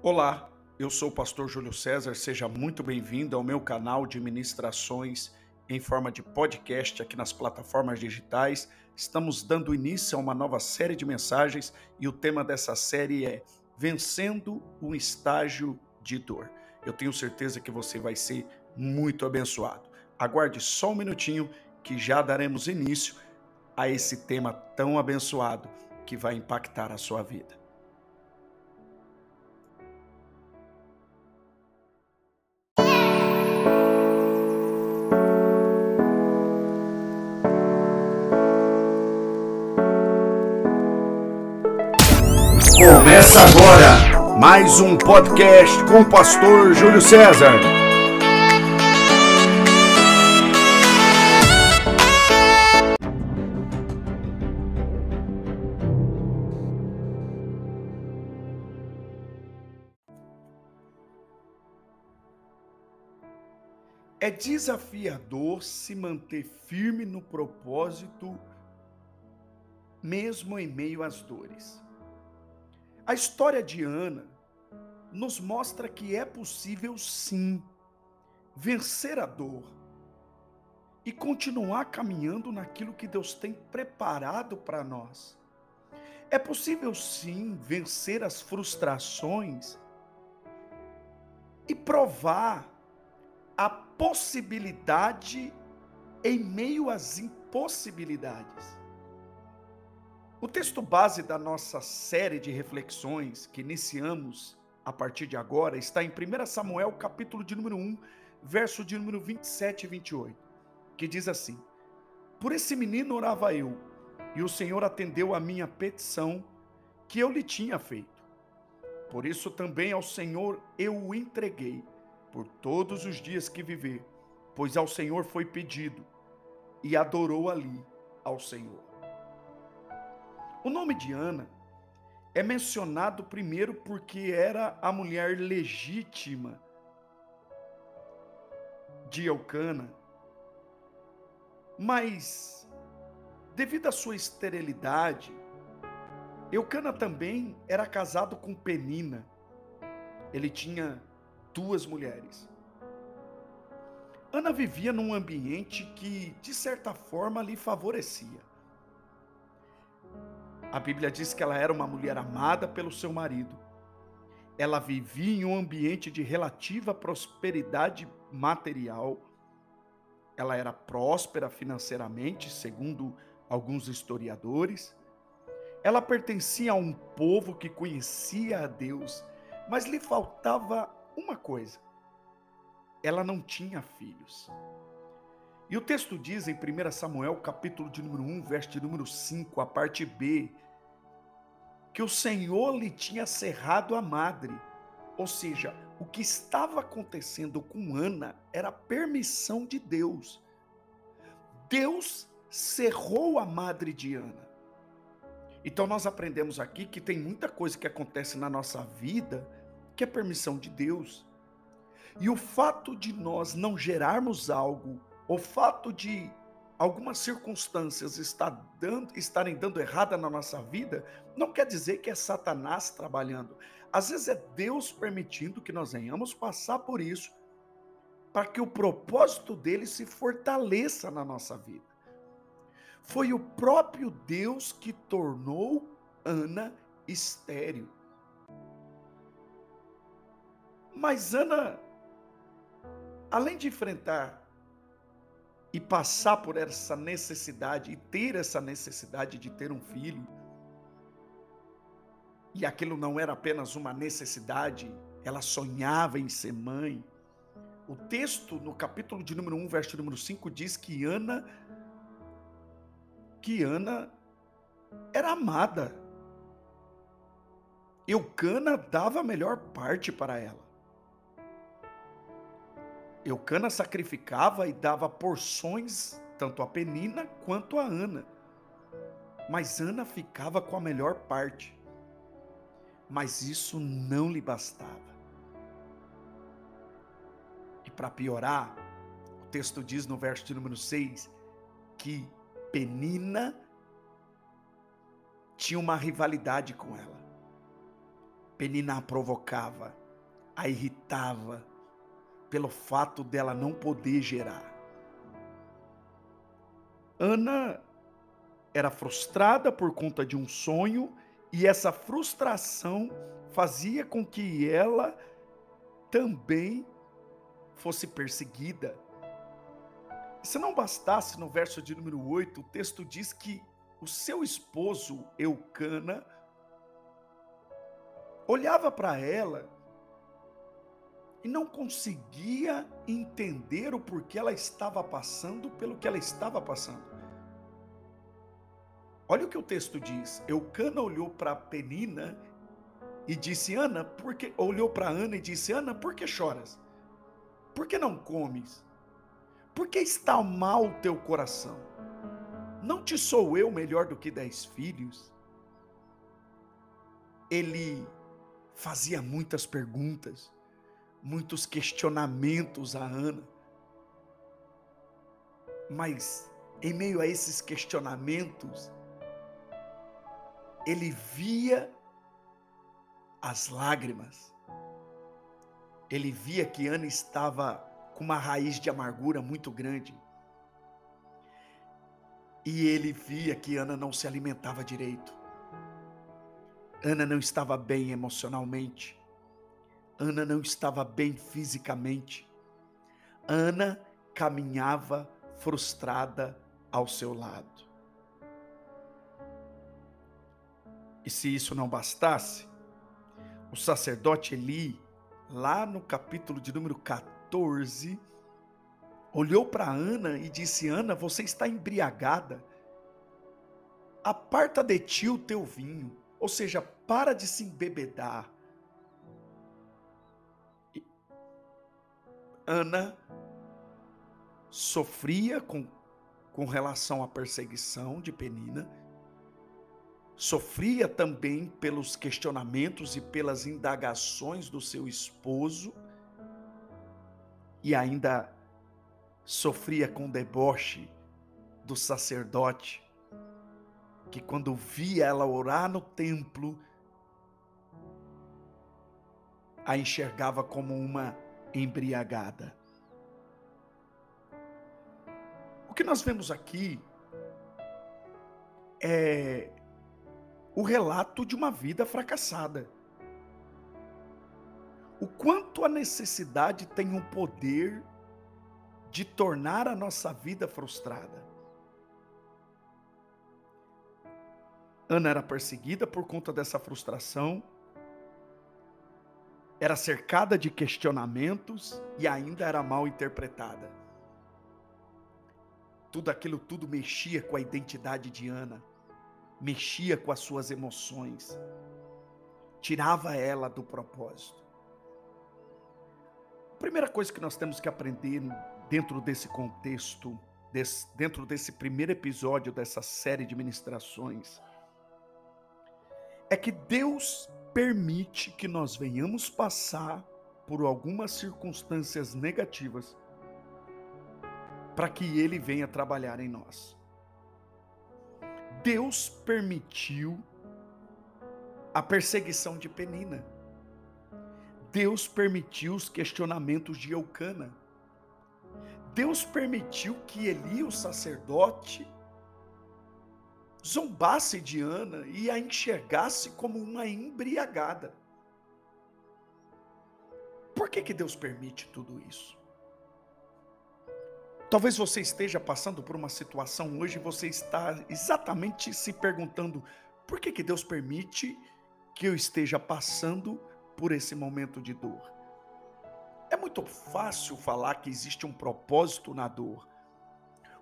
Olá, eu sou o pastor Júlio César, seja muito bem-vindo ao meu canal de ministrações em forma de podcast aqui nas plataformas digitais. Estamos dando início a uma nova série de mensagens e o tema dessa série é Vencendo um estágio de dor. Eu tenho certeza que você vai ser muito abençoado. Aguarde só um minutinho que já daremos início a esse tema tão abençoado que vai impactar a sua vida. Começa agora mais um podcast com o pastor Júlio César. É desafiador se manter firme no propósito, mesmo em meio às dores. A história de Ana nos mostra que é possível sim vencer a dor e continuar caminhando naquilo que Deus tem preparado para nós. É possível sim vencer as frustrações e provar a possibilidade em meio às impossibilidades. O texto base da nossa série de reflexões que iniciamos a partir de agora está em 1 Samuel, capítulo de número 1, verso de número 27 e 28, que diz assim: Por esse menino orava eu, e o Senhor atendeu a minha petição que eu lhe tinha feito. Por isso também ao Senhor eu o entreguei por todos os dias que viver, pois ao Senhor foi pedido, e adorou ali ao Senhor. O nome de Ana é mencionado primeiro porque era a mulher legítima de Eucana, mas devido à sua esterilidade, Eucana também era casado com Penina. Ele tinha duas mulheres. Ana vivia num ambiente que, de certa forma, lhe favorecia. A Bíblia diz que ela era uma mulher amada pelo seu marido. Ela vivia em um ambiente de relativa prosperidade material. Ela era próspera financeiramente, segundo alguns historiadores. Ela pertencia a um povo que conhecia a Deus, mas lhe faltava uma coisa: ela não tinha filhos. E o texto diz em 1 Samuel, capítulo de número 1, verso de número 5, a parte B, que o Senhor lhe tinha cerrado a madre. Ou seja, o que estava acontecendo com Ana era permissão de Deus. Deus cerrou a madre de Ana. Então nós aprendemos aqui que tem muita coisa que acontece na nossa vida que é permissão de Deus. E o fato de nós não gerarmos algo o fato de algumas circunstâncias estarem dando errada na nossa vida, não quer dizer que é Satanás trabalhando. Às vezes é Deus permitindo que nós venhamos passar por isso, para que o propósito dele se fortaleça na nossa vida. Foi o próprio Deus que tornou Ana estéril. Mas Ana, além de enfrentar e passar por essa necessidade e ter essa necessidade de ter um filho. E aquilo não era apenas uma necessidade, ela sonhava em ser mãe. O texto no capítulo de número 1, verso número 5 diz que Ana que Ana era amada. Eucana dava a melhor parte para ela. Eucana sacrificava e dava porções tanto a Penina quanto a Ana. Mas Ana ficava com a melhor parte. Mas isso não lhe bastava. E para piorar, o texto diz no verso de número 6 que Penina tinha uma rivalidade com ela. Penina a provocava, a irritava, pelo fato dela não poder gerar. Ana era frustrada por conta de um sonho e essa frustração fazia com que ela também fosse perseguida. Se não bastasse, no verso de número 8, o texto diz que o seu esposo Eucana olhava para ela e não conseguia entender o porquê ela estava passando pelo que ela estava passando. Olha o que o texto diz. Eucana olhou para Penina e disse: Ana, por que olhou para Ana e disse: Ana, por que choras? Por que não comes? Por que está mal o teu coração? Não te sou eu melhor do que dez filhos? Ele fazia muitas perguntas muitos questionamentos a Ana. Mas em meio a esses questionamentos, ele via as lágrimas. Ele via que Ana estava com uma raiz de amargura muito grande. E ele via que Ana não se alimentava direito. Ana não estava bem emocionalmente. Ana não estava bem fisicamente. Ana caminhava frustrada ao seu lado. E se isso não bastasse, o sacerdote Eli, lá no capítulo de número 14, olhou para Ana e disse: Ana, você está embriagada. Aparta de ti o teu vinho, ou seja, para de se embebedar. Ana sofria com, com relação à perseguição de Penina, sofria também pelos questionamentos e pelas indagações do seu esposo, e ainda sofria com deboche do sacerdote, que quando via ela orar no templo, a enxergava como uma embriagada. O que nós vemos aqui é o relato de uma vida fracassada. O quanto a necessidade tem um poder de tornar a nossa vida frustrada. Ana era perseguida por conta dessa frustração era cercada de questionamentos e ainda era mal interpretada. Tudo aquilo tudo mexia com a identidade de Ana, mexia com as suas emoções, tirava ela do propósito. A primeira coisa que nós temos que aprender dentro desse contexto, desse, dentro desse primeiro episódio dessa série de ministrações, é que Deus permite que nós venhamos passar por algumas circunstâncias negativas para que ele venha trabalhar em nós. Deus permitiu a perseguição de Penina. Deus permitiu os questionamentos de Eucana. Deus permitiu que Eli, o sacerdote, zombasse de Ana e a enxergasse como uma embriagada. Por que, que Deus permite tudo isso? Talvez você esteja passando por uma situação hoje e você está exatamente se perguntando: por que, que Deus permite que eu esteja passando por esse momento de dor? É muito fácil falar que existe um propósito na dor,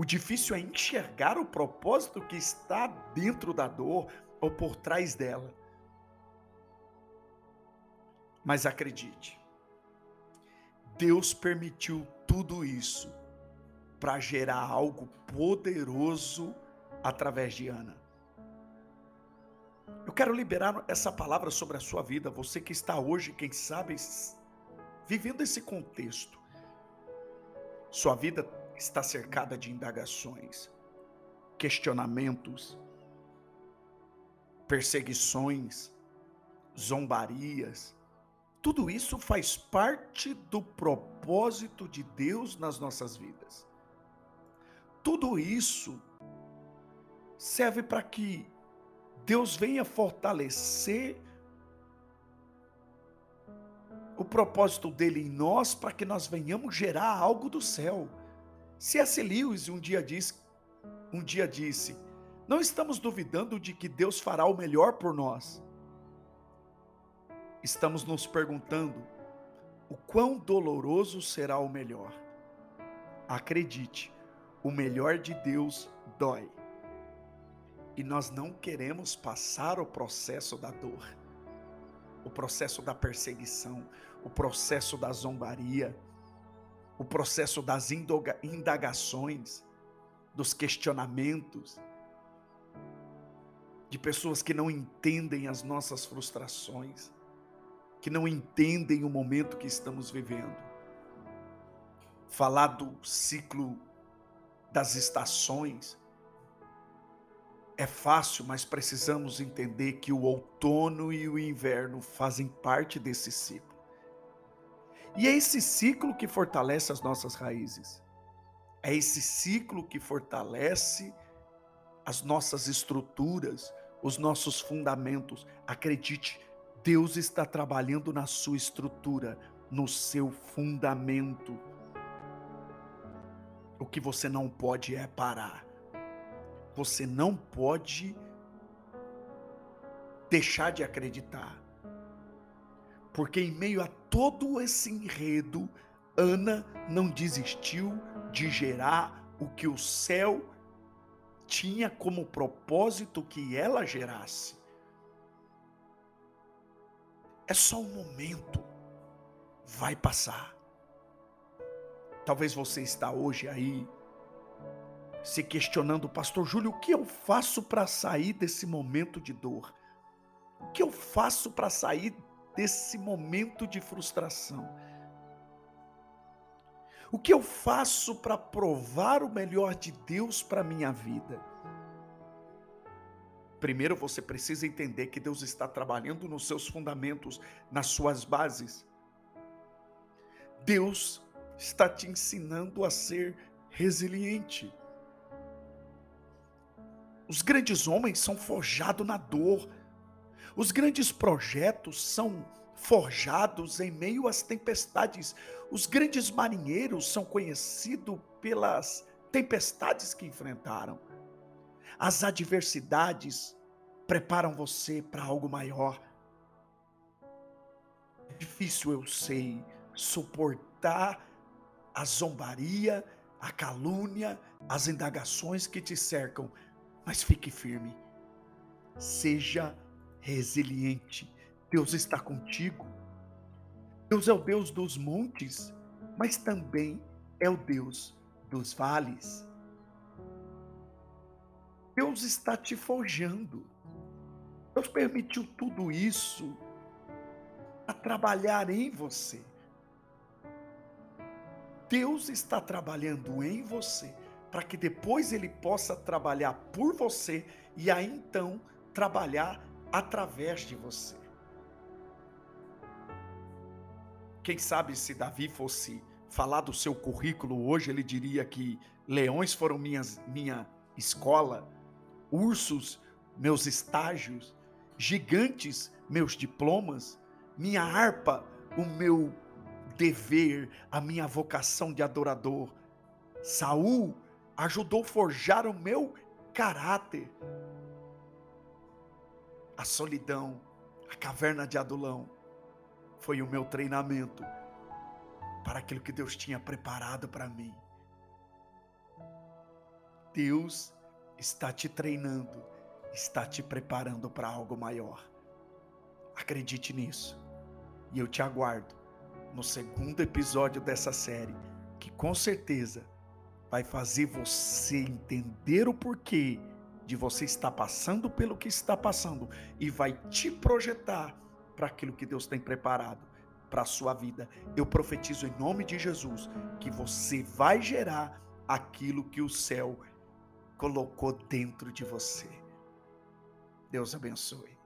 o difícil é enxergar o propósito que está dentro da dor ou por trás dela. Mas acredite, Deus permitiu tudo isso para gerar algo poderoso através de Ana. Eu quero liberar essa palavra sobre a sua vida, você que está hoje, quem sabe, vivendo esse contexto. Sua vida está cercada de indagações, questionamentos, perseguições, zombarias, tudo isso faz parte do propósito de Deus nas nossas vidas. Tudo isso serve para que Deus venha fortalecer o propósito dele em nós para que nós venhamos gerar algo do céu. C.S. Lewis um dia disse, um dia disse: "Não estamos duvidando de que Deus fará o melhor por nós. Estamos nos perguntando o quão doloroso será o melhor. Acredite, o melhor de Deus dói. E nós não queremos passar o processo da dor, o processo da perseguição, o processo da zombaria, o processo das indagações, dos questionamentos, de pessoas que não entendem as nossas frustrações, que não entendem o momento que estamos vivendo. Falar do ciclo das estações é fácil, mas precisamos entender que o outono e o inverno fazem parte desse ciclo. E é esse ciclo que fortalece as nossas raízes. É esse ciclo que fortalece as nossas estruturas, os nossos fundamentos. Acredite, Deus está trabalhando na sua estrutura, no seu fundamento. O que você não pode é parar. Você não pode deixar de acreditar. Porque em meio a todo esse enredo, Ana não desistiu de gerar o que o céu tinha como propósito que ela gerasse. É só um momento, vai passar. Talvez você está hoje aí se questionando, Pastor Júlio, o que eu faço para sair desse momento de dor? O que eu faço para sair desse momento de frustração? O que eu faço para provar o melhor de Deus para minha vida? Primeiro você precisa entender que Deus está trabalhando nos seus fundamentos, nas suas bases. Deus está te ensinando a ser resiliente. Os grandes homens são forjados na dor, os grandes projetos são forjados em meio às tempestades. Os grandes marinheiros são conhecidos pelas tempestades que enfrentaram. As adversidades preparam você para algo maior. É difícil, eu sei, suportar a zombaria, a calúnia, as indagações que te cercam, mas fique firme. Seja resiliente. Deus está contigo. Deus é o Deus dos montes, mas também é o Deus dos vales. Deus está te forjando. Deus permitiu tudo isso a trabalhar em você. Deus está trabalhando em você para que depois ele possa trabalhar por você e aí então trabalhar através de você. Quem sabe se Davi fosse falar do seu currículo hoje, ele diria que leões foram minhas, minha escola, ursos, meus estágios, gigantes, meus diplomas, minha harpa, o meu dever, a minha vocação de adorador. Saul ajudou a forjar o meu caráter a solidão, a caverna de Adulão, foi o meu treinamento para aquilo que Deus tinha preparado para mim. Deus está te treinando, está te preparando para algo maior. Acredite nisso. E eu te aguardo no segundo episódio dessa série, que com certeza vai fazer você entender o porquê de você estar passando pelo que está passando e vai te projetar para aquilo que Deus tem preparado para a sua vida. Eu profetizo em nome de Jesus que você vai gerar aquilo que o céu colocou dentro de você. Deus abençoe.